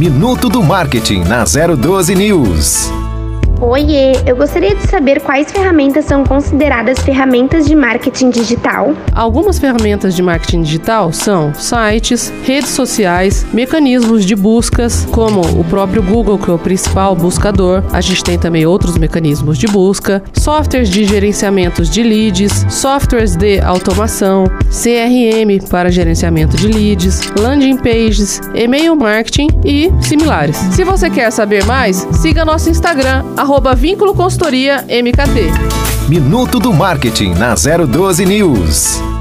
Minuto do Marketing na 012 News. Oiê, eu gostaria de saber quais ferramentas são consideradas ferramentas de marketing digital. Algumas ferramentas de marketing digital são sites, redes sociais, mecanismos de buscas, como o próprio Google, que é o principal buscador. A gente tem também outros mecanismos de busca, softwares de gerenciamento de leads, softwares de automação, CRM para gerenciamento de leads, landing pages, e-mail marketing e similares. Se você quer saber mais, siga nosso Instagram, arroba Vínculo Consultoria MKT. Minuto do Marketing na 012 News.